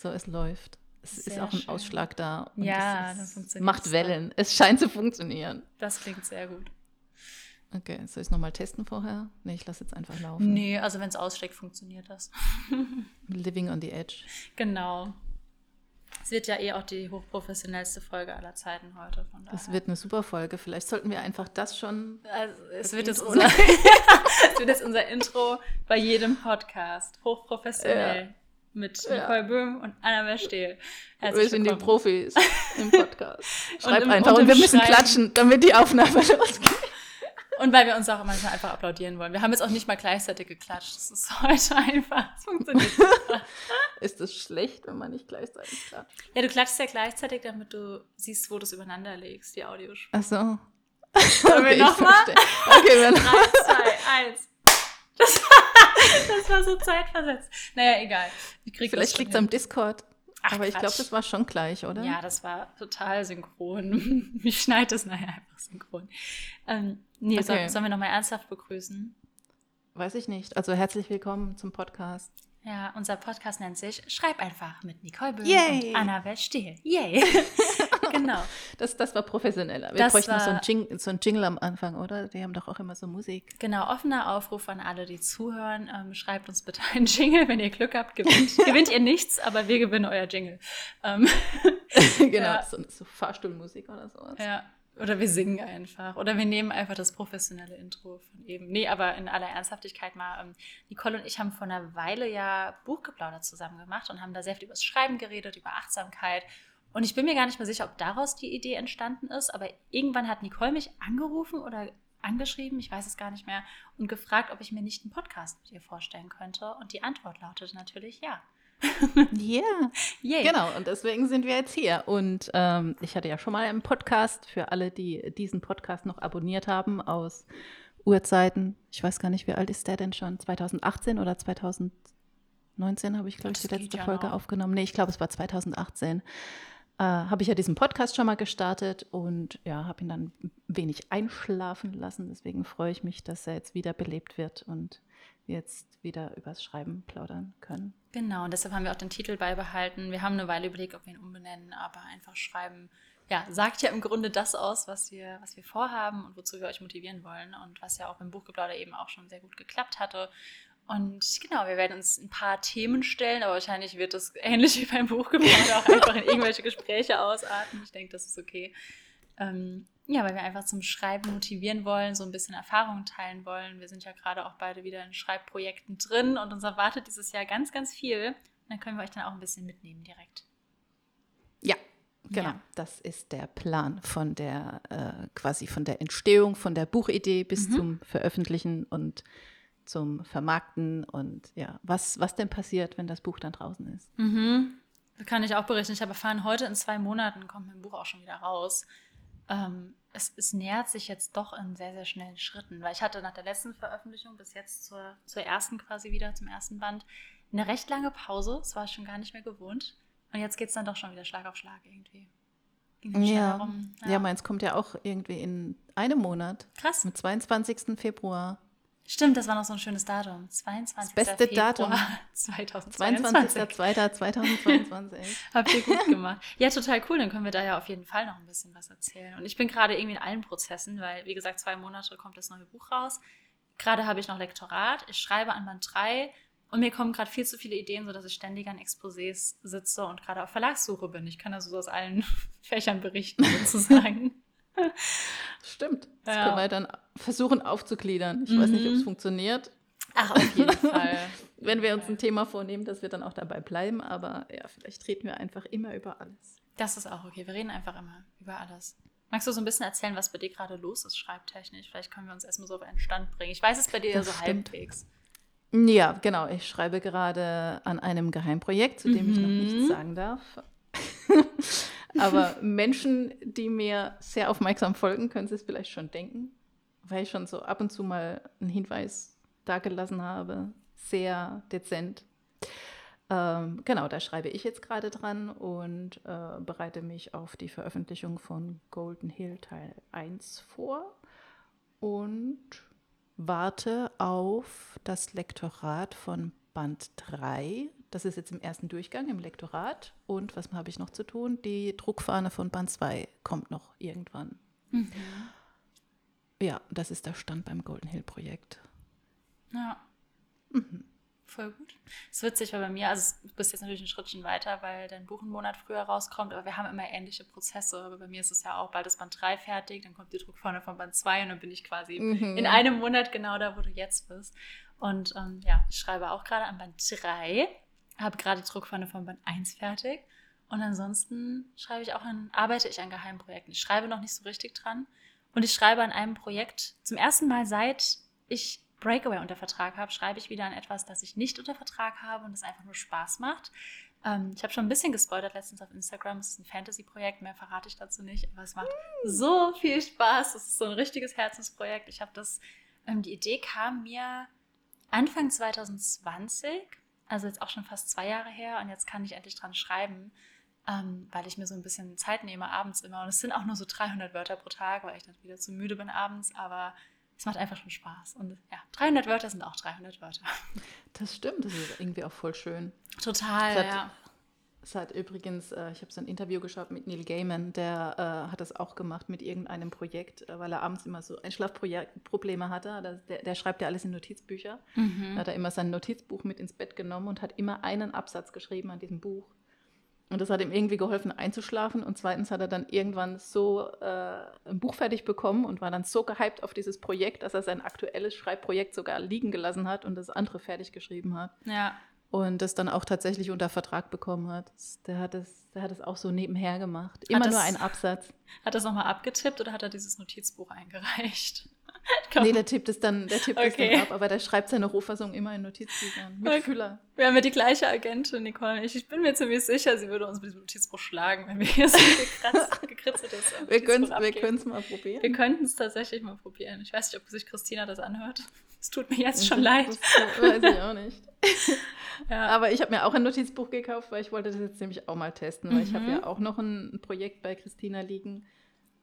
So, es läuft. Es Sehr ist auch ein schön. Ausschlag da. Ja, es dann ist, funktioniert macht es Wellen. Es scheint zu funktionieren. Das klingt sehr gut. Okay, soll ich es nochmal testen vorher? Nee, ich lasse jetzt einfach laufen. Nee, also wenn es ausschlägt, funktioniert das. Living on the Edge. Genau. Es wird ja eh auch die hochprofessionellste Folge aller Zeiten heute. Von daher. Das wird eine super Folge. Vielleicht sollten wir einfach das schon. Also, es, Das wird jetzt unser, es wird jetzt unser Intro bei jedem Podcast. Hochprofessionell. Mit Ja. Nicole Böhm und Annabel Stehl. Wir sind die. Profis im Podcast. Schreib im- einfach. und Und, wir müssen Schreiben. klatschen, damit die Aufnahme losgeht. Und weil wir uns auch manchmal einfach applaudieren wollen. Wir haben jetzt auch nicht mal gleichzeitig geklatscht. Das ist heute einfach. Es funktioniert. Ist es schlecht, wenn man nicht gleichzeitig klatscht? ja, du klatschst ja gleichzeitig, damit du siehst, wo du es übereinander legst, die Audiospur. Ach so. Okay, nochmal? verstehe. Okay, wir 3, 2, 1. Das war, so zeitversetzt. Naja, egal. Ich krieg das Vielleicht liegt es am Discord. Ach, aber ich glaube, das war schon gleich, oder? Ja, das war total synchron. Ich schneide es nachher einfach synchron. Ähm, nee, Okay. sollen wir nochmal ernsthaft begrüßen? Weiß ich nicht. Also herzlich willkommen zum Podcast. Ja, unser Podcast nennt sich Schreib einfach mit Nicole Böhm Yay. und Annabel Stehl. Yay! genau. Das, das war professioneller. Wir Das bräuchten noch so war- einen, Jing, so einen Jingle am Anfang, oder? Die haben doch auch immer so Musik. Genau, offener Aufruf an alle, die zuhören. Ähm, schreibt uns bitte einen Jingle, wenn ihr Glück habt. Gewinnt, gewinnt ihr nichts, aber wir gewinnen euer Jingle. Ähm, genau, Ja. so, so Fahrstuhlmusik oder sowas. Ja. Oder wir singen einfach. Oder wir nehmen einfach das professionelle Intro von eben. Nee, aber in aller Ernsthaftigkeit mal. Ähm, Nicole und ich haben vor einer Weile ja Buchgeplauder zusammen gemacht und haben da sehr viel über das Schreiben geredet, über Achtsamkeit. Und ich bin mir gar nicht mehr sicher, ob daraus die Idee entstanden ist, aber irgendwann hat Nicole mich angerufen oder angeschrieben, ich weiß es gar nicht mehr, und gefragt, ob ich mir nicht einen Podcast mit ihr vorstellen könnte. Und die Antwort lautete natürlich ja. Ja, Yay. genau. Und deswegen sind wir jetzt hier. Und ähm, ich hatte ja schon mal einen Podcast für alle, die diesen Podcast noch abonniert haben aus Urzeiten. Ich weiß gar nicht, wie alt ist der denn schon? 2018 oder 2019 habe ich, glaube ich, die letzte ja Folge noch. aufgenommen. Nee, ich glaube, es war 2018. Äh, habe ich ja diesen Podcast schon mal gestartet und ja, habe ihn dann ein wenig einschlafen lassen. Deswegen freue ich mich, dass er jetzt wieder belebt wird und jetzt wieder übers Schreiben plaudern können. Genau, und deshalb haben wir auch den Titel beibehalten. Wir haben eine Weile überlegt, ob wir ihn umbenennen, aber einfach schreiben, ja, sagt ja im Grunde das aus, was wir, was wir vorhaben und wozu wir euch motivieren wollen und was ja auch im Buchgeplauder eben auch schon sehr gut geklappt hatte. Und genau, wir werden uns ein paar Themen stellen, aber wahrscheinlich wird es ähnlich wie beim Buchgeplauder auch einfach in irgendwelche Gespräche ausarten. Ich denke, das ist okay. Ähm, ja, weil wir einfach zum Schreiben motivieren wollen, so ein bisschen Erfahrungen teilen wollen. Wir sind ja gerade auch beide wieder in Schreibprojekten drin und uns erwartet dieses Jahr ganz, ganz viel. Und dann können wir euch dann auch ein bisschen mitnehmen direkt. Ja, genau. Ja. Das ist der Plan von der äh, quasi von der Entstehung, von der Buchidee bis Mhm. zum Veröffentlichen und zum Vermarkten und ja, was, was denn passiert, wenn das Buch dann draußen ist. Mhm. Das kann ich auch berichten. Ich habe erfahren, heute in zwei Monaten kommt mein Buch auch schon wieder raus. Ähm, es, es nähert sich jetzt doch in sehr, sehr schnellen Schritten, weil ich hatte nach der letzten Veröffentlichung bis jetzt zur, zur ersten quasi wieder, zum ersten Band, eine recht lange Pause. Das war ich schon gar nicht mehr gewohnt. Und jetzt geht es dann doch schon wieder Schlag auf Schlag irgendwie. Ja. rum. ja, meins kommt ja auch irgendwie in einem Monat, Krass. am 22. Februar. Stimmt, das war noch so ein schönes Datum. 22. Das beste Februar Datum. 2022. 22.02.2022. Habt ihr gut gemacht. Ja, total cool. Dann können wir da ja auf jeden Fall noch ein bisschen was erzählen. Und ich bin gerade irgendwie in allen Prozessen, weil, wie gesagt, zwei Monate kommt das neue Buch raus. Gerade habe ich noch Lektorat. Ich schreibe an Band 3 und mir kommen gerade viel zu viele Ideen, sodass ich ständig an Exposés sitze und gerade auf Verlagssuche bin. Ich kann also so aus allen Fächern berichten, sozusagen. Stimmt. Das Ja. können wir dann versuchen aufzugliedern. Ich weiß nicht, ob es Mhm. funktioniert. Ach, auf jeden Fall. Wenn wir uns ein Thema vornehmen, dass wir dann auch dabei bleiben. Aber ja, vielleicht reden wir einfach immer über alles. Das ist auch okay. Wir reden einfach immer über alles. Magst du so ein bisschen erzählen, was bei dir gerade los ist, schreibtechnisch? Vielleicht können wir uns erstmal so auf einen Stand bringen. Ich weiß es bei dir ja Das so stimmt. halbwegs. Ja, genau. Ich schreibe gerade an einem Geheimprojekt, zu dem ich noch Mhm. nichts sagen darf. Aber Menschen, die mir sehr aufmerksam folgen, können es vielleicht schon denken, weil ich schon so ab und zu mal einen Hinweis dagelassen habe. Sehr dezent. Ähm, genau, da schreibe ich jetzt gerade dran und äh, bereite mich auf die Veröffentlichung von Golden Hill Teil 1 vor und warte auf das Lektorat von Band 3, das ist jetzt im ersten Durchgang im Lektorat. Und was habe ich noch zu tun? Die Druckfahne von Band 2 kommt noch irgendwann. Mhm. Ja, das ist der Stand beim Golden Hill Projekt. Ja. Mhm. Voll gut. Es ist witzig, weil bei mir, also du bist jetzt natürlich ein Schrittchen weiter, weil dein Buch einen Monat früher rauskommt, aber wir haben immer ähnliche Prozesse. Aber bei mir ist es ja auch bald ist Band 3 fertig, dann kommt die Druckfahne von Band 2 und dann bin ich quasi mhm. in einem Monat genau da, wo du jetzt bist. Und ähm, ja, ich schreibe auch gerade an Band 3, habe gerade die Druckfahne von Band 1 fertig. Und ansonsten schreibe ich auch an, arbeite ich an Geheimprojekten. Ich schreibe noch nicht so richtig dran. Und ich schreibe an einem Projekt zum ersten Mal seit ich Breakaway unter Vertrag habe, schreibe ich wieder an etwas, das ich nicht unter Vertrag habe und das einfach nur Spaß macht. Ähm, ich habe schon ein bisschen gespoilert letztens auf Instagram. Es ist ein Fantasy-Projekt, mehr verrate ich dazu nicht, aber es macht so viel Spaß. Es ist so ein richtiges Herzensprojekt. Ich habe das, ähm, die Idee kam mir Anfang 2020, also jetzt auch schon fast zwei Jahre her, und jetzt kann ich endlich dran schreiben. Ähm, weil ich mir so ein bisschen Zeit nehme abends immer. Und es sind auch nur so 300 Wörter pro Tag, weil ich dann wieder zu müde bin abends. Aber es macht einfach schon Spaß. Und ja, 300 Wörter sind auch 300 Wörter. Das stimmt, das ist irgendwie auch voll schön. Total, hat, ja. Es hat übrigens, äh, ich habe so ein Interview geschaut mit Neil Gaiman, der äh, hat das auch gemacht mit irgendeinem Projekt, äh, weil er abends immer so Einschlafprobleme hatte. Der, der, schreibt ja alles in Notizbücher. Mhm. Da hat er immer sein Notizbuch mit ins Bett genommen und hat immer einen Absatz geschrieben an diesem Buch. Und das hat ihm irgendwie geholfen, einzuschlafen. Und zweitens hat er dann irgendwann so äh, ein Buch fertig bekommen und war dann so gehypt auf dieses Projekt, dass er sein aktuelles Schreibprojekt sogar liegen gelassen hat und das andere fertig geschrieben hat. Ja. Und das dann auch tatsächlich unter Vertrag bekommen hat. Der hat es, der hat es auch so nebenher gemacht. Immer das, nur ein Absatz. Hat er es nochmal abgetippt oder hat er dieses Notizbuch eingereicht? nee, der tippt es dann, der tippt okay. dann ab, aber der schreibt seine Rohfassung immer in Notizbüchern mit okay. Füller. Wir haben ja die gleiche Agentin, Nicole. Ich, ich bin mir ziemlich sicher, sie würde uns mit diesem Notizbuch schlagen, wenn wir hier so gekritzelt ist. wir können es mal probieren. Wir könnten es tatsächlich mal probieren. Ich weiß nicht, ob sich Christina das anhört. Es tut mir jetzt schon leid. Das weiß ich auch nicht. ja. Aber ich habe mir auch ein Notizbuch gekauft, weil ich wollte das jetzt nämlich auch mal testen, weil mhm. ich habe ja auch noch ein Projekt bei Christina liegen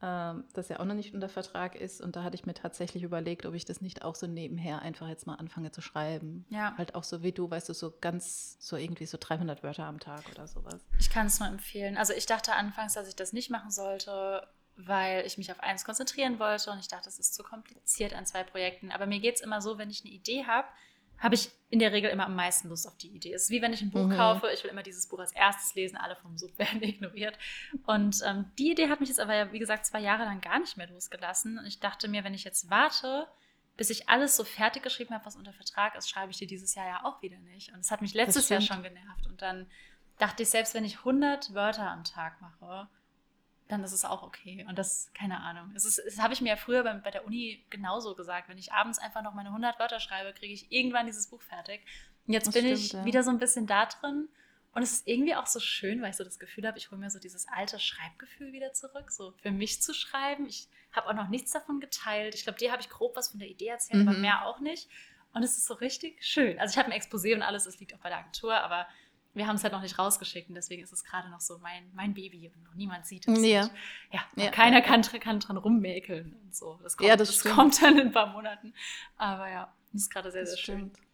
ähm, das ja auch noch nicht unter Vertrag ist. Und da hatte ich mir tatsächlich überlegt, ob ich das nicht auch so nebenher einfach jetzt mal anfange zu schreiben. Ja. Halt auch so wie du, weißt du, so ganz, so irgendwie so 300 Wörter am Tag oder sowas. Ich kann es nur empfehlen. Also ich dachte anfangs, dass ich das nicht machen sollte, weil ich mich auf eins konzentrieren wollte und ich dachte, es ist zu kompliziert an zwei Projekten. Aber mir geht es immer so, wenn ich eine Idee habe, habe ich in der Regel immer am meisten Lust auf die Idee. Es ist wie wenn ich ein Buch mhm. kaufe, ich will immer dieses Buch als erstes lesen, alle vom Sub werden ignoriert. Und ähm, die Idee hat mich jetzt aber ja, wie gesagt, zwei Jahre lang gar nicht mehr losgelassen. Und ich dachte mir, wenn ich jetzt warte, bis ich alles so fertig geschrieben habe, was unter Vertrag ist, schreibe ich dir dieses Jahr ja auch wieder nicht. Und es hat mich letztes Jahr schon genervt. Und dann dachte ich, selbst wenn ich 100 Wörter am Tag mache, dann ist es auch okay. Und das, keine Ahnung. Es ist, das habe ich mir ja früher bei, bei, der Uni genauso gesagt. Wenn ich abends einfach noch meine 100 Wörter schreibe, kriege ich irgendwann dieses Buch fertig. Und jetzt das bin stimmt, ich ja. wieder so ein bisschen da drin. Und es ist irgendwie auch so schön, weil ich so das Gefühl habe, ich hole mir so dieses alte Schreibgefühl wieder zurück, so für mich zu schreiben. Ich habe auch noch nichts davon geteilt. Ich glaube, dir habe ich grob was von der Idee erzählt, mhm. aber mehr auch nicht. Und es ist so richtig schön. Also ich habe ein Exposé und alles, das liegt auch bei der Agentur, aber wir haben es halt noch nicht rausgeschickt und deswegen ist es gerade noch so mein, mein Baby und noch niemand sieht es. Ja. ja, ja keiner Kann, kann dran rummäkeln und so. Das kommt, ja, das, das kommt dann in ein paar Monaten. Aber ja, das ist gerade sehr, das sehr stimmt. schön.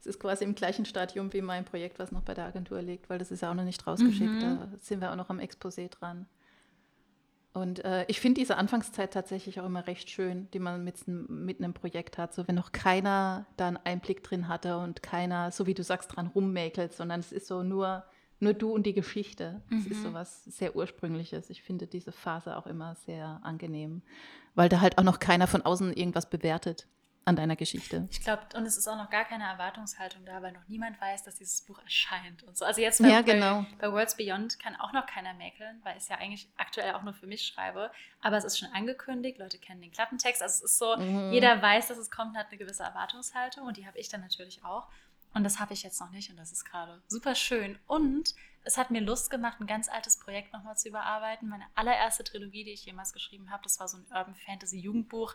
Es ist quasi im gleichen Stadium wie mein Projekt, was noch bei der Agentur liegt, weil das ist ja auch noch nicht rausgeschickt. Mhm. Da sind wir auch noch am Exposé dran. Und äh, ich finde diese Anfangszeit tatsächlich auch immer recht schön, die man mit, mit einem Projekt hat. So, wenn noch keiner da einen Einblick drin hatte und keiner, so wie du sagst, dran rummäkelt, sondern es ist so nur, nur du und die Geschichte. Es mhm. ist so was sehr Ursprüngliches. Ich finde diese Phase auch immer sehr angenehm, weil da halt auch noch keiner von außen irgendwas bewertet an deiner Geschichte. Ich glaube, und es ist auch noch gar keine Erwartungshaltung da, weil noch niemand weiß, dass dieses Buch erscheint und so. Also jetzt bei, ja, genau. bei, bei Worlds Beyond kann auch noch keiner mäkeln, weil ich es ja eigentlich aktuell auch nur für mich schreibe. Aber es ist schon angekündigt, Leute kennen den Klappentext. Also es ist so, mhm. jeder weiß, dass es kommt und hat eine gewisse Erwartungshaltung und die habe ich dann natürlich auch. Und das habe ich jetzt noch nicht und das ist gerade super schön. Und es hat mir Lust gemacht, ein ganz altes Projekt nochmal zu überarbeiten. Meine allererste Trilogie, die ich jemals geschrieben habe, das war so ein Urban Fantasy Jugendbuch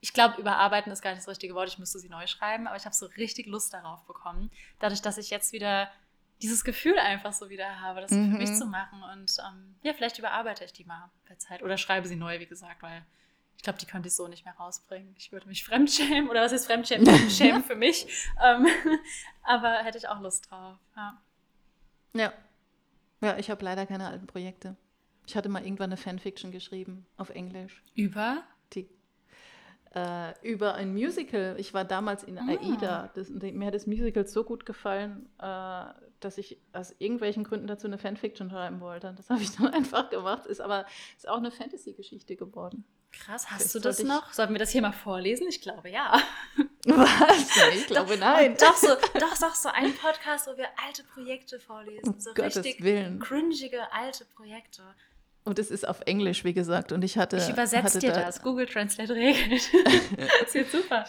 ich glaube, überarbeiten ist gar nicht das richtige Wort. Ich müsste sie neu schreiben, aber ich habe so richtig Lust darauf bekommen. Dadurch, dass ich jetzt wieder dieses Gefühl einfach so wieder habe, das mhm. für mich mhm. zu machen. Und ähm, ja, vielleicht überarbeite ich die mal bei Zeit. Oder schreibe sie neu, wie gesagt, weil ich glaube, die könnte ich so nicht mehr rausbringen. Ich würde mich fremdschämen. Oder was ist fremdschämen? Schämen für mich. Ähm, aber hätte ich auch Lust drauf. Ja. Ja. Ja, ich habe leider keine alten Projekte. Ich hatte mal irgendwann eine Fanfiction geschrieben auf Englisch. Über? Äh, über ein Musical. Ich war damals in Ah. AIDA. Das, mir hat das Musical so gut gefallen, äh, dass ich aus irgendwelchen Gründen dazu eine Fanfiction schreiben wollte. Das habe ich dann einfach gemacht. Ist aber ist auch eine Fantasy-Geschichte geworden. Krass, Vielleicht hast du das noch? Sollten wir das hier mal vorlesen? Ich glaube ja. Was? Ich glaube, nein. Doch, so, doch, doch, so ein Podcast, wo wir alte Projekte vorlesen. Um So Gottes richtig Willen. cringige alte Projekte. Und es ist auf Englisch, wie gesagt. Und ich hatte. Ich übersetze dir da, das. Google Translate regelt. das wird super.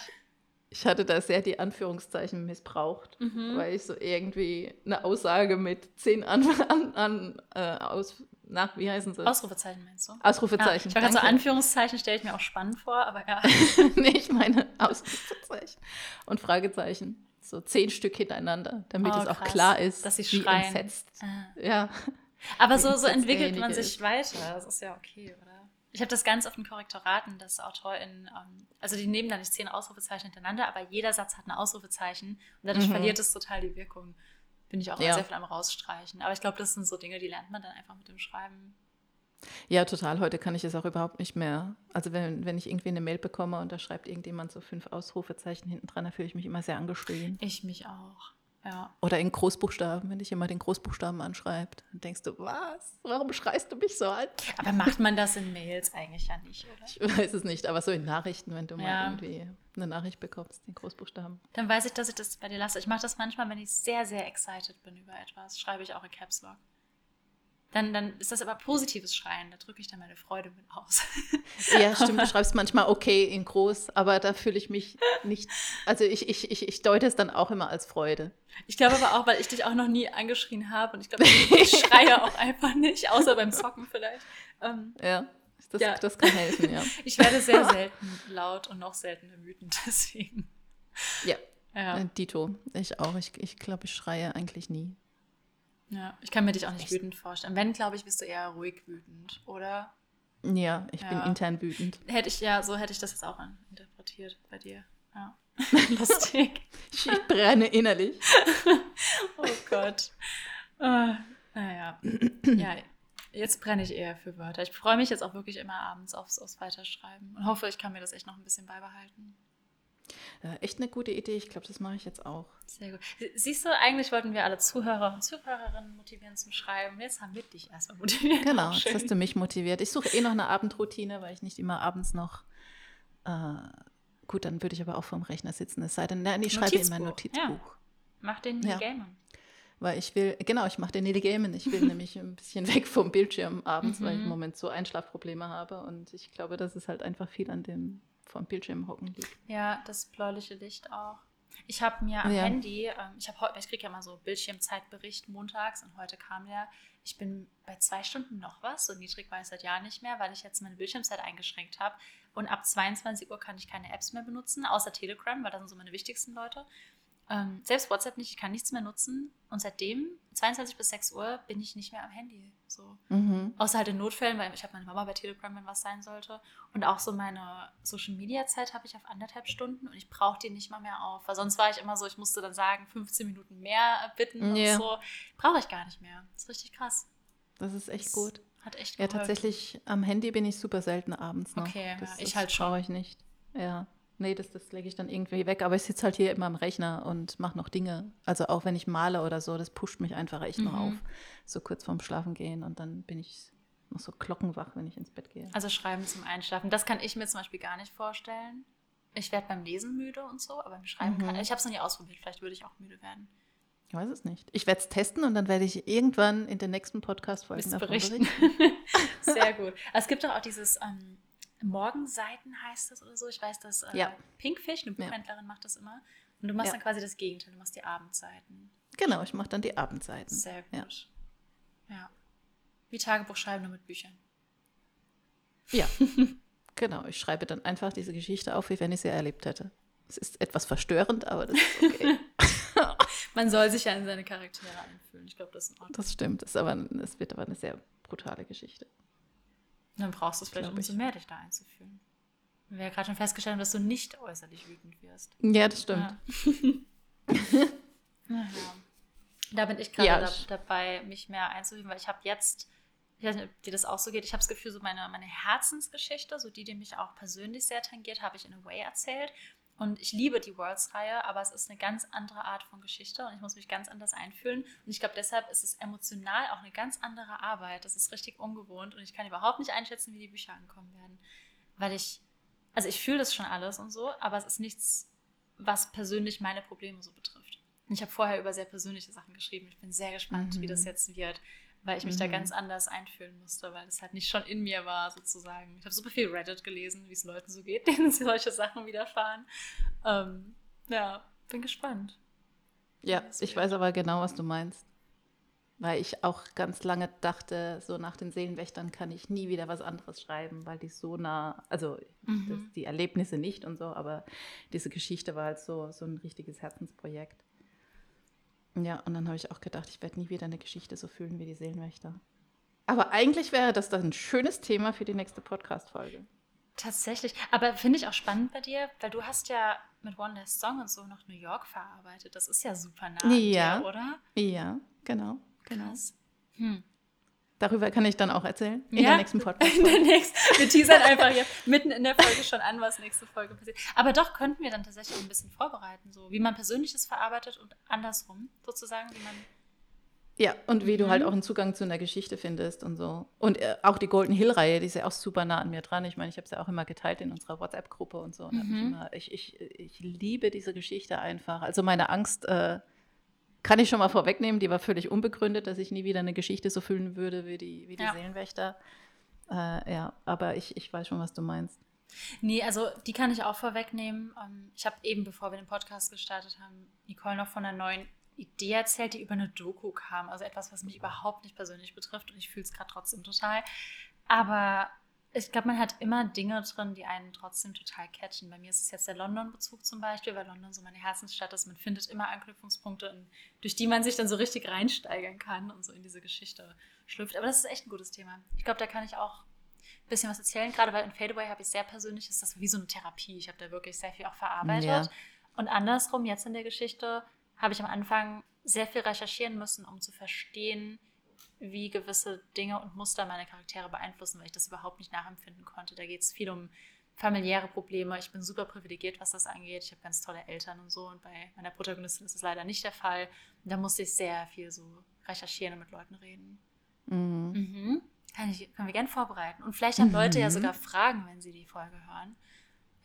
Ich hatte da sehr die Anführungszeichen missbraucht, Mhm. weil ich so irgendwie eine Aussage mit zehn an, an, an äh, aus, nach, wie heißen sie? Ausrufezeichen meinst du? Ausrufezeichen. Ja, ich war gerade so. Anführungszeichen, stelle ich mir auch spannend vor, aber ja. nee, ich meine Ausrufezeichen und Fragezeichen. So zehn Stück hintereinander, damit Oh, es auch krass. klar ist, Dass sie wie schreien. entsetzt. Ah. Ja. Aber so, so entwickelt man sich ist. weiter. Das ist ja okay, oder? Ich habe das ganz oft in Korrektoraten, dass AutorInnen, ähm, also die nehmen da nicht zehn Ausrufezeichen hintereinander, aber jeder Satz hat ein Ausrufezeichen und dadurch Mhm. verliert es total die Wirkung. Bin ich auch Ja. sehr viel am rausstreichen. Aber ich glaube, das sind so Dinge, die lernt man dann einfach mit dem Schreiben. ja, total. Heute kann ich es auch überhaupt nicht mehr. Also wenn, wenn ich irgendwie eine Mail bekomme und da schreibt irgendjemand so fünf Ausrufezeichen hinten dran, da fühle ich mich immer sehr angeschrien. Ich mich auch. Ja. Oder in Großbuchstaben, wenn dich jemand in Großbuchstaben anschreibt, dann denkst du, was? Warum schreist du mich so an? Aber macht man das in Mails eigentlich ja nicht, oder? Ich weiß es nicht, aber so in Nachrichten, wenn du mal Ja. irgendwie eine Nachricht bekommst, in Großbuchstaben. Dann weiß ich, dass ich das bei dir lasse. Ich mache das manchmal, wenn ich sehr, sehr excited bin über etwas, schreibe ich auch in Caps Lock. Dann, dann ist das aber positives Schreien, da drücke ich dann meine Freude mit aus. Ja, stimmt, du schreibst manchmal okay in groß, aber da fühle ich mich nicht, also ich, ich, ich, ich deute es dann auch immer als Freude. Ich glaube aber auch, weil ich dich auch noch nie angeschrien habe und ich glaube, ich schreie auch einfach nicht, außer beim Zocken vielleicht. Ähm, Ja, das, Ja. das kann helfen, ja. ich werde sehr selten laut und noch seltener wütend, deswegen. Ja, Ja, äh, Dito, ich auch. Ich, ich glaube, ich schreie eigentlich nie. Ja. Ich kann mir dich auch nicht wütend vorstellen. Wenn, glaube ich, bist du eher ruhig wütend, oder? Ja, ich bin Ja. intern wütend. Hätte ich, ja, so hätte ich das jetzt auch interpretiert bei dir. Ja. Lustig. Ich, ich brenne innerlich. Oh Gott. Äh, naja. Ja, jetzt brenne ich eher für Wörter. Ich freue mich jetzt auch wirklich immer abends aufs, aufs Weiterschreiben und hoffe, ich kann mir das echt noch ein bisschen beibehalten. Äh, echt eine gute Idee. Ich glaube, das mache ich jetzt auch. Sehr gut. Sie- Siehst du, eigentlich wollten wir alle Zuhörer und Zuhörerinnen motivieren zum Schreiben. Jetzt haben wir dich erstmal motiviert. Genau, jetzt hast du mich motiviert. Ich suche eh noch eine Abendroutine, weil ich nicht immer abends noch. Äh, gut, dann würde ich aber auch vorm Rechner sitzen. Es sei denn, nein, ich schreibe in mein Notizbuch, Notizbuch. Mach den Ja. Gamen. Weil ich will, genau, ich mache den Neil Gaiman. Ich will nämlich ein bisschen weg vom Bildschirm abends, weil ich im Mhm. Moment so Einschlafprobleme habe. Und ich glaube, dass es halt einfach viel an dem vom Bildschirm hocken liegt. Ja, das bläuliche Licht auch. Ich habe mir am Ja. Handy, ähm, ich ich kriege ja mal so Bildschirmzeitbericht montags und heute kam der, ich bin bei zwei Stunden noch was, so niedrig war ich seit Jahren nicht mehr, weil ich jetzt meine Bildschirmzeit eingeschränkt habe. Und ab 22 Uhr kann ich keine Apps mehr benutzen, außer Telegram, weil das sind so meine wichtigsten Leute. Ähm, selbst WhatsApp nicht, ich kann nichts mehr nutzen. Und seitdem, 22 bis 6 Uhr, bin ich nicht mehr am Handy. So. Mhm. Außer halt in Notfällen, weil ich habe meine Mama bei Telegram, wenn was sein sollte. Und auch so meine Social Media Zeit habe ich auf anderthalb Stunden und ich brauche die nicht mal mehr auf. Weil sonst war ich immer so, ich musste dann sagen, 15 Minuten mehr bitten Ja. und so. Brauche ich gar nicht mehr. Das ist richtig krass. Das ist echt Das gut. Hat echt Ja, geholfen. tatsächlich, am Handy bin ich super selten abends noch. Okay, das, ja, ich das halt schon. brauche ich nicht. Ja. Nee, das, das lege ich dann irgendwie weg. Aber ich sitze halt hier immer am Rechner und mache noch Dinge. Also auch wenn ich male oder so, das pusht mich einfach echt noch Mhm. auf. So kurz vorm Schlafen gehen und dann bin ich noch so glockenwach, wenn ich ins Bett gehe. Also Schreiben zum Einschlafen. Das kann ich mir zum Beispiel gar nicht vorstellen. Ich werde beim Lesen müde und so, aber beim Schreiben Mhm. kann ich. habe es noch nie ausprobiert. Vielleicht würde ich auch müde werden. Ich weiß es nicht. Ich werde es testen und dann werde ich irgendwann in den nächsten Podcast-Folgen davon berichten? berichten. Sehr gut. Es gibt doch auch dieses ähm, Morgenseiten heißt das oder so. Ich weiß, dass äh, Ja. Pinkfish, eine Ja. Buchhändlerin, macht das immer. Und du machst Ja. dann quasi das Gegenteil. Du machst die Abendseiten. Genau, ich mache dann die Abendseiten. Sehr Ja. gut. Ja. Wie Tagebuch schreiben, nur mit Büchern. Ja, genau. Ich schreibe dann einfach diese Geschichte auf, wie wenn ich sie erlebt hätte. Es ist etwas verstörend, aber das ist okay. Man soll sich ja in seine Charaktere einfühlen. Ich glaube, das ist in Ordnung. das stimmt. Aber, es wird aber eine sehr brutale Geschichte. Dann brauchst du es vielleicht, umso ich. mehr dich da einzufühlen. Wir ja gerade schon festgestellt haben, dass du nicht äußerlich wütend wirst. Ja, das stimmt. Ja. naja. Da bin ich gerade ja. da, dabei, mich mehr einzuheben, weil ich habe jetzt, ich weiß nicht, ob dir das auch so geht, ich habe das Gefühl, so meine, meine Herzensgeschichte, so die, die mich auch persönlich sehr tangiert, habe ich in a way erzählt. Und ich liebe die Worlds-Reihe, aber es ist eine ganz andere Art von Geschichte und ich muss mich ganz anders einfühlen. Und ich glaube, deshalb ist es emotional auch eine ganz andere Arbeit. Das ist richtig ungewohnt und ich kann überhaupt nicht einschätzen, wie die Bücher ankommen werden. Weil ich, also ich fühle das schon alles und so, aber es ist nichts, was persönlich meine Probleme so betrifft. Und ich habe vorher über sehr persönliche Sachen geschrieben. Ich bin sehr gespannt, mhm. wie das mhm. jetzt wird weil ich mich mhm. da ganz anders einfühlen musste, weil es halt nicht schon in mir war, sozusagen. Ich habe super viel Reddit gelesen, wie es Leuten so geht, denen solche Sachen widerfahren. Ähm, ja, bin gespannt. Ja, ich weiß aber genau, was du meinst. Weil ich auch ganz lange dachte, so nach den Seelenwächtern kann ich nie wieder was anderes schreiben, weil die so nah, also mhm. das, die Erlebnisse nicht und so, aber diese Geschichte war halt so, so ein richtiges Herzensprojekt. Ja, und dann habe ich auch gedacht, ich werde nie wieder eine Geschichte so fühlen wie die Seelenwächter. Aber eigentlich wäre das dann ein schönes Thema für die nächste Podcast-Folge. Tatsächlich. Aber finde ich auch spannend bei dir, weil du hast ja mit One Last Song und so noch New York verarbeitet. Das ist ja super nah ja. dir, oder? Ja, genau. genau. Krass. Hm. Darüber kann ich dann auch erzählen in ja, der nächsten Podcast. In der nächsten. Wir teasern einfach jetzt mitten in der Folge schon an, was nächste Folge passiert. Aber doch könnten wir dann tatsächlich ein bisschen vorbereiten, so wie man Persönliches verarbeitet und andersrum sozusagen, wie man. Ja, und wie mhm. du halt auch einen Zugang zu einer Geschichte findest und so. Und äh, auch die Golden Hill-Reihe, die ist ja auch super nah an mir dran. Ich meine, ich habe es ja auch immer geteilt in unserer WhatsApp-Gruppe und so. Und mhm. ich, immer, ich, ich, ich, liebe diese Geschichte einfach. Also meine Angst, äh, kann ich schon mal vorwegnehmen, die war völlig unbegründet, dass ich nie wieder eine Geschichte so fühlen würde wie die, wie die ja. Seelenwächter. Äh, ja, aber ich, ich weiß schon, was du meinst. Nee, also die kann ich auch vorwegnehmen. Ähm, ich habe eben, bevor wir den Podcast gestartet haben, Nicole noch von einer neuen Idee erzählt, die über eine Doku kam. Also etwas, was mich überhaupt nicht persönlich betrifft und ich fühle es gerade trotzdem total. Aber ich glaube, man hat immer Dinge drin, die einen trotzdem total catchen. Bei mir ist es jetzt der London-Bezug zum Beispiel, weil London so meine Herzensstadt ist. Man findet immer Anknüpfungspunkte, durch die man sich dann so richtig reinsteigern kann und so in diese Geschichte schlüpft. Aber das ist echt ein gutes Thema. Ich glaube, da kann ich auch ein bisschen was erzählen. Gerade weil in Fadeaway habe ich sehr persönlich, ist das wie so eine Therapie. Ich habe da wirklich sehr viel auch verarbeitet. Ja. Und andersrum, jetzt in der Geschichte, habe ich am Anfang sehr viel recherchieren müssen, um zu verstehen, wie gewisse Dinge und Muster meine Charaktere beeinflussen, weil ich das überhaupt nicht nachempfinden konnte. Da geht es viel um familiäre Probleme. Ich bin super privilegiert, was das angeht. Ich habe ganz tolle Eltern und so. Und bei meiner Protagonistin ist es leider nicht der Fall. Und da musste ich sehr viel so recherchieren und mit Leuten reden. Mhm. Mhm. Kann ich, können wir gerne vorbereiten. Und vielleicht haben mhm. Leute ja sogar Fragen, wenn sie die Folge hören.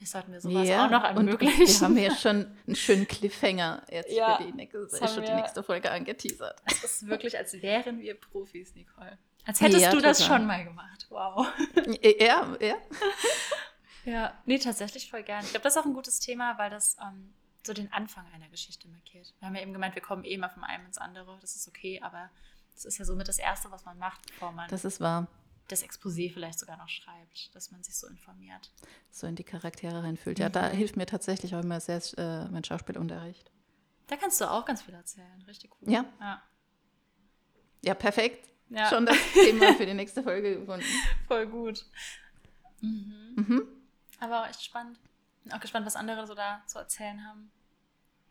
Das sollten wir sowas ja, auch noch ermöglichen. Und wir haben ja schon einen schönen Cliffhanger jetzt ja, für die nächste, schon die nächste Folge angeteasert. Es ist wirklich, als wären wir Profis, Nicole. Als hättest ja, du total. das schon mal gemacht. Wow. Ja, ja. ja, nee, tatsächlich voll gern. Ich glaube, das ist auch ein gutes Thema, weil das ähm, so den Anfang einer Geschichte markiert. Wir haben ja eben gemeint, wir kommen eh mal vom einen ins andere. Das ist okay, aber das ist ja somit das Erste, was man macht, bevor man. Das ist wahr das Exposé vielleicht sogar noch schreibt, dass man sich so informiert. So in die Charaktere reinfühlt. Ja, mhm. da hilft mir tatsächlich auch immer sehr äh, mein Schauspielunterricht. Da kannst du auch ganz viel erzählen. Richtig cool. Ja. Ja, ja perfekt. Ja. Schon das Thema für die nächste Folge gefunden. Voll gut. Mhm. Mhm. Aber auch echt spannend. Bin auch gespannt, was andere so da zu erzählen haben.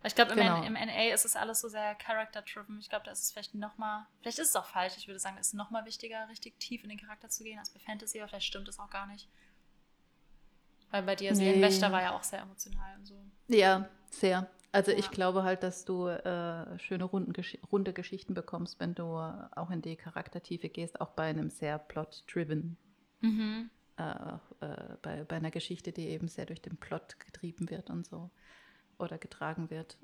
Ich glaube, im, genau. im, NA ist es alles so sehr character-driven. Ich glaube, da ist es vielleicht nochmal, vielleicht ist es auch falsch, ich würde sagen, es ist nochmal wichtiger, richtig tief in den Charakter zu gehen als bei Fantasy, aber vielleicht stimmt es auch gar nicht. Weil bei dir, nee. Wächter war ja auch sehr emotional und so. Ja, sehr. Also ja. ich glaube halt, dass du äh, schöne runde Geschichten bekommst, wenn du auch in die Charaktertiefe gehst, auch bei einem sehr plot-driven, mhm. äh, äh, bei, bei einer Geschichte, die eben sehr durch den Plot getrieben wird und so oder getragen wird.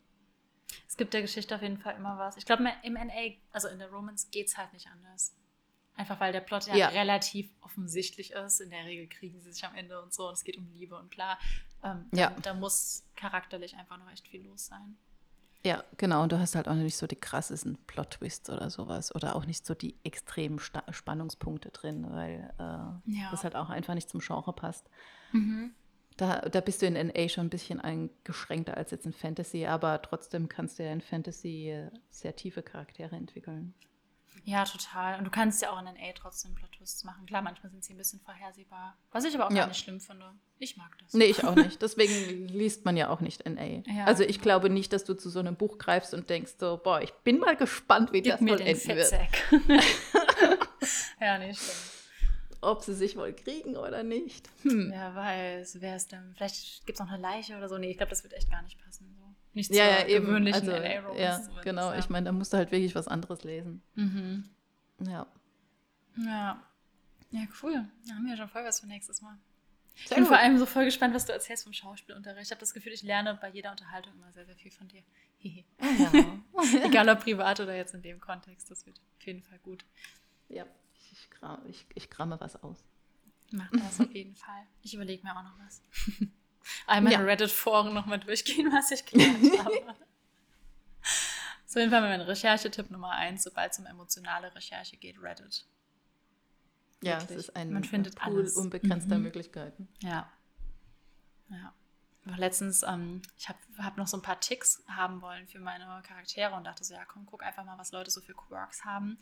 Es gibt der Geschichte auf jeden Fall immer was. Ich glaube, im NA, also in der Romance, geht es halt nicht anders. Einfach weil der Plot ja, ja, relativ offensichtlich ist. In der Regel kriegen sie sich am Ende und so und es geht um Liebe und bla. Ähm, ja. Da, da muss charakterlich einfach noch echt viel los sein. Ja, genau. Und du hast halt auch nicht so die krassesten Plot-Twists oder sowas. Oder auch nicht so die extremen Sta Spannungspunkte drin, weil äh, ja. das halt auch einfach nicht zum Genre passt. Mhm. Da, da bist du in NA schon ein bisschen eingeschränkter als jetzt in Fantasy, aber trotzdem kannst du ja in Fantasy sehr tiefe Charaktere entwickeln. Ja, total. Und du kannst ja auch in NA trotzdem Plot-Twists machen. Klar, manchmal sind sie ein bisschen vorhersehbar. Was ich aber auch Ja. gar nicht schlimm finde. Ich mag das. Nee, ich auch nicht. Deswegen liest man ja auch nicht NA. Ja. Also ich glaube nicht, dass du zu so einem Buch greifst und denkst so, boah, ich bin mal gespannt, wie Gib das mir wohl den enden wird. Fettsack. ja, nee, stimmt. Ob sie sich wohl kriegen oder nicht. Hm. Wer weiß, wer ist denn? Vielleicht gibt es noch eine Leiche oder so. Nee, ich glaube, das wird echt gar nicht passen. So. Nicht Ja, ja, eben. Also, ja, genau. ja. Ich meine, da musst du halt wirklich was anderes lesen. Mhm. Ja. Ja. Ja, cool. Da haben wir ja schon voll was für nächstes Mal. Ich Sehr bin gut. vor allem so voll gespannt, was du erzählst vom Schauspielunterricht. Ich habe das Gefühl, ich lerne bei jeder Unterhaltung immer sehr, sehr viel von dir. Hehe. Ja. Egal ob privat oder jetzt in dem Kontext, das wird auf jeden Fall gut. ja. Ich, ich, ich, kramme was aus. Mach das auf jeden Fall. Ich überlege mir auch noch was. Einmal Ja. in Reddit-Foren nochmal durchgehen, was ich gelernt habe. So, jeden Fall mein Recherchetipp Nummer eins, sobald es um emotionale Recherche geht, Reddit. Ja, es Wirklich. ist ein Man findet Pool alles. unbegrenzter Mhm. Möglichkeiten. Ja. Ja. Letztens, ähm, ich habe hab noch so ein paar Ticks haben wollen für meine Charaktere und dachte so, ja komm, guck einfach mal, was Leute so für Quirks haben.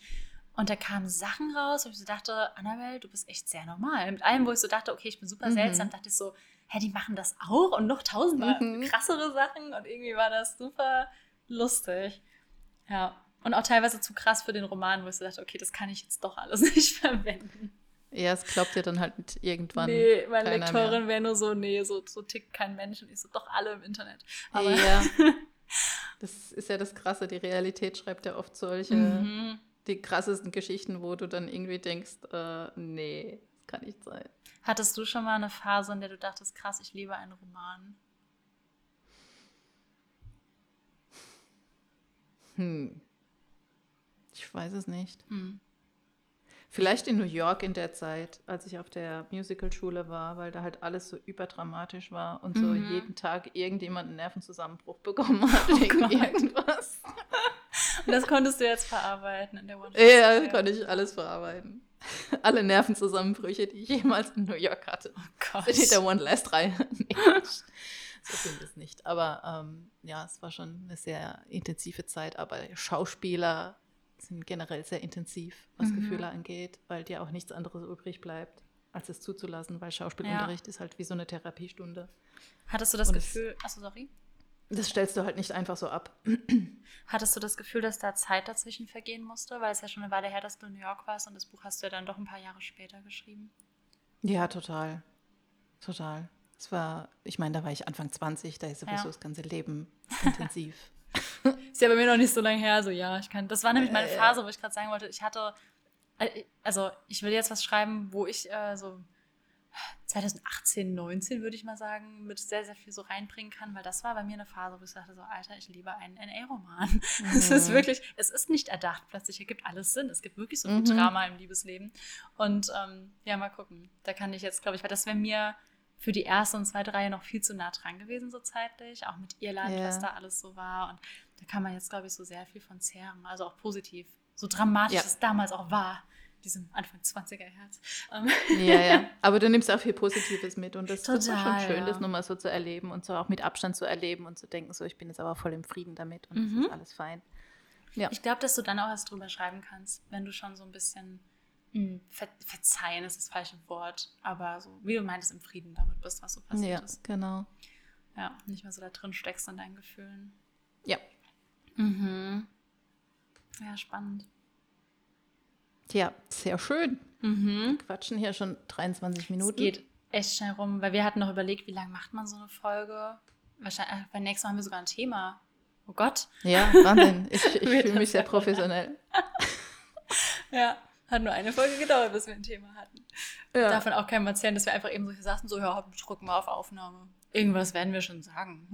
Und da kamen Sachen raus, wo ich so dachte, Annabelle, du bist echt sehr normal. Mit allem, wo ich so dachte, okay, ich bin super Mhm. seltsam, dachte ich so, hä, die machen das auch und noch tausendmal Mhm. krassere Sachen und irgendwie war das super lustig. Ja. Und auch teilweise zu krass für den Roman, wo ich so dachte, okay, das kann ich jetzt doch alles nicht verwenden. Ja, es glaubt dir dann halt irgendwann. Nee, meine Lektorin wäre nur so, nee, so, so tickt kein Mensch. Und ich so, doch alle im Internet. Aber ja. Das ist ja das Krasse. Die Realität schreibt ja oft solche, Mhm. Die krassesten Geschichten, wo du dann irgendwie denkst, äh, nee, das kann nicht sein. hattest du schon mal eine Phase, in der du dachtest, krass, ich liebe einen Roman? Hm. Ich weiß es nicht. Hm. Vielleicht in New York in der Zeit, als ich auf der Musicalschule war, weil da halt alles so überdramatisch war und so Mhm. jeden Tag irgendjemand einen Nervenzusammenbruch bekommen hat Oh wegen Gott. irgendwas. Und das konntest du jetzt verarbeiten in der One Ja, konnte ich alles verarbeiten. Alle Nervenzusammenbrüche, die ich jemals in New York hatte. Oh Gott. Sind in der One Last Reihe. nee, so sind es nicht. Aber ähm, ja, es war schon eine sehr intensive Zeit. Aber Schauspieler sind generell sehr intensiv, was Mhm. Gefühle angeht, weil dir auch nichts anderes übrig bleibt, als es zuzulassen, weil Schauspielunterricht ist halt wie so eine Therapiestunde. Hattest du das Und Gefühl, achso, sorry. Das stellst du halt nicht einfach so ab. Hattest du das Gefühl, dass da Zeit dazwischen vergehen musste? Weil es ja schon eine Weile her, dass du in New York warst und das Buch hast du ja dann doch ein paar Jahre später geschrieben. Ja, total. Total. Es war, ich meine, da war ich Anfang 20, da ist sowieso Ja. das ganze Leben intensiv. Ist ja bei mir noch nicht so lange her, so ja, ich kann. Das war nämlich meine Äh. Phase, wo ich gerade sagen wollte, ich hatte, äh, also ich will jetzt was schreiben, wo ich äh, so 2018, 19 würde ich mal sagen, mit sehr, sehr viel so reinbringen kann, weil das war bei mir eine Phase, wo ich sagte so, Alter, ich liebe einen NA-Roman. Es ist Mhm. wirklich, es ist nicht erdacht, plötzlich ergibt alles Sinn. Es gibt wirklich so viel Mhm. Drama im Liebesleben. Und ähm, ja, mal gucken. Da kann ich jetzt, glaube ich, weil das wäre mir für die erste und zweite Reihe noch viel zu nah dran gewesen, so zeitlich, auch mit Irland, Ja. was da alles so war. Und da kann man jetzt, glaube ich, so sehr viel von zehren. Also auch positiv. So dramatisch Ja. es damals auch war, diesem Anfang 20er Herz. Ähm, Ja, ja. Aber du nimmst auch viel Positives mit und das, das war Total, schon schön, ja. das nochmal so zu erleben und so auch mit Abstand zu erleben und zu denken, so ich bin jetzt aber voll im Frieden damit und es Mhm. ist alles fein. Ja. Ich glaube, dass du dann auch erst drüber schreiben kannst, wenn du schon so ein bisschen mh, ver verzeihen ist das falsche Wort, aber so, wie du meintest, im Frieden damit bist, was so passiert Ja, ist. genau. Ja, nicht mehr so da drin steckst in deinen Gefühlen. Ja. Mhm. Ja, spannend. Ja, sehr schön. Mhm. Quatschen hier schon 23 Es Minuten. geht echt schnell rum, weil wir hatten noch überlegt, wie lange macht man so eine Folge? Wahrscheinlich, äh, beim nächsten Mal haben wir sogar ein Thema. Oh Gott. Ja, Wahnsinn. Ich, ich fühle mich sehr professionell. Ja, hat nur eine Folge gedauert, bis wir ein Thema hatten. Ja. Davon auch keinem erzählen, dass wir einfach eben so saßen, so, ja, drücken wir auf Aufnahme. Irgendwas werden wir schon sagen.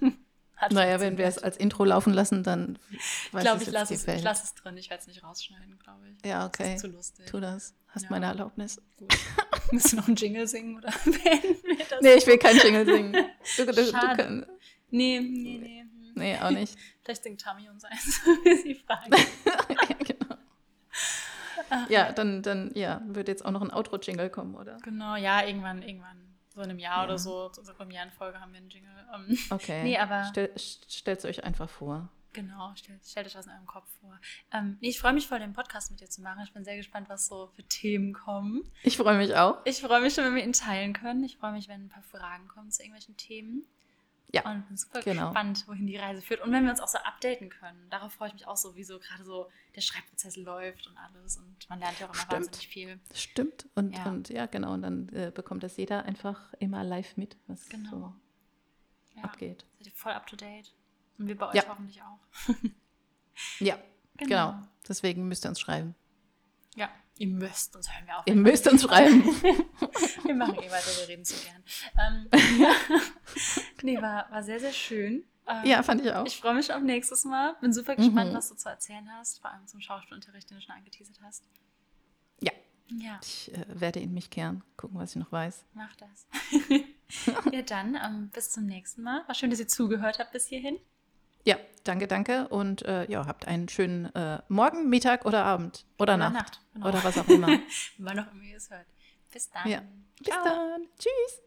Hat Naja, wenn wir es als Intro laufen lassen, dann Ich weiß glaube, es ich jetzt lasse es, ich Welt. lass es drin. Ich werde es nicht rausschneiden, glaube ich. Ja, Das okay. ist zu lustig. Tu das. Hast Ja. meine Erlaubnis. Gut. Müssen wir noch einen Jingle singen oder beenden wir das? Nee, ich will kein Jingle singen. Du, du, du, Schade. kann, Nee, nee, nee. Hm. nee, auch nicht. Vielleicht singt Tammy uns eins, wie sie fragen. ja, genau. Ja, dann, dann ja, wird jetzt auch noch ein Outro-Jingle kommen, oder? Genau, ja, irgendwann, irgendwann. So in einem Jahr Ja. oder so, zu unserer Premierenfolge haben wir einen Jingle. Ähm, Okay. Nee, aber- Stell, stellt es euch einfach vor. Genau, stellt, stellt euch das in eurem Kopf vor. Ähm, nee, ich freue mich voll, den Podcast mit dir zu machen. Ich bin sehr gespannt, was so für Themen kommen. Ich freue mich auch. Ich freue mich schon, wenn wir ihn teilen können. Ich freue mich, wenn ein paar Fragen kommen zu irgendwelchen Themen. Ja. Und bin super genau. gespannt, wohin die Reise führt. Und wenn wir uns auch so updaten können. Darauf freue ich mich auch so, wie so gerade so der Schreibprozess läuft und alles. Und man lernt ja auch immer Stimmt. wahnsinnig viel. Stimmt. Und ja, und, ja genau. Und dann äh, bekommt das jeder einfach immer live mit, was genau. so ja. abgeht. Seid ihr voll up to date? Und wir bei euch ja. hoffentlich auch. ja, genau. genau. Deswegen müsst ihr uns schreiben. Ja, ihr müsst uns hören wir auf. Ihr müsst uns schreiben. wir machen eh weiter, wir reden zu gern. Ähm, ja. Nee, war, war sehr, sehr schön. Ähm, ja, fand ich auch. Ich freue mich auf nächstes Mal. Bin super gespannt, mhm. was du zu erzählen hast, vor allem zum Schauspielunterricht, den du schon angeteasert hast. Ja. Ja. Ich äh, werde in mich kehren, gucken, was ich noch weiß. Mach das. ja, dann ähm, bis zum nächsten Mal. War schön, dass ihr zugehört habt bis hierhin. Ja, danke, danke. Und äh, ja, habt einen schönen äh, Morgen, Mittag oder Abend oder, oder Nacht. Nacht genau. Oder was auch immer. Wann auch immer ihr es hört. Bis dann. Ja. Bis Ciao. dann. Tschüss.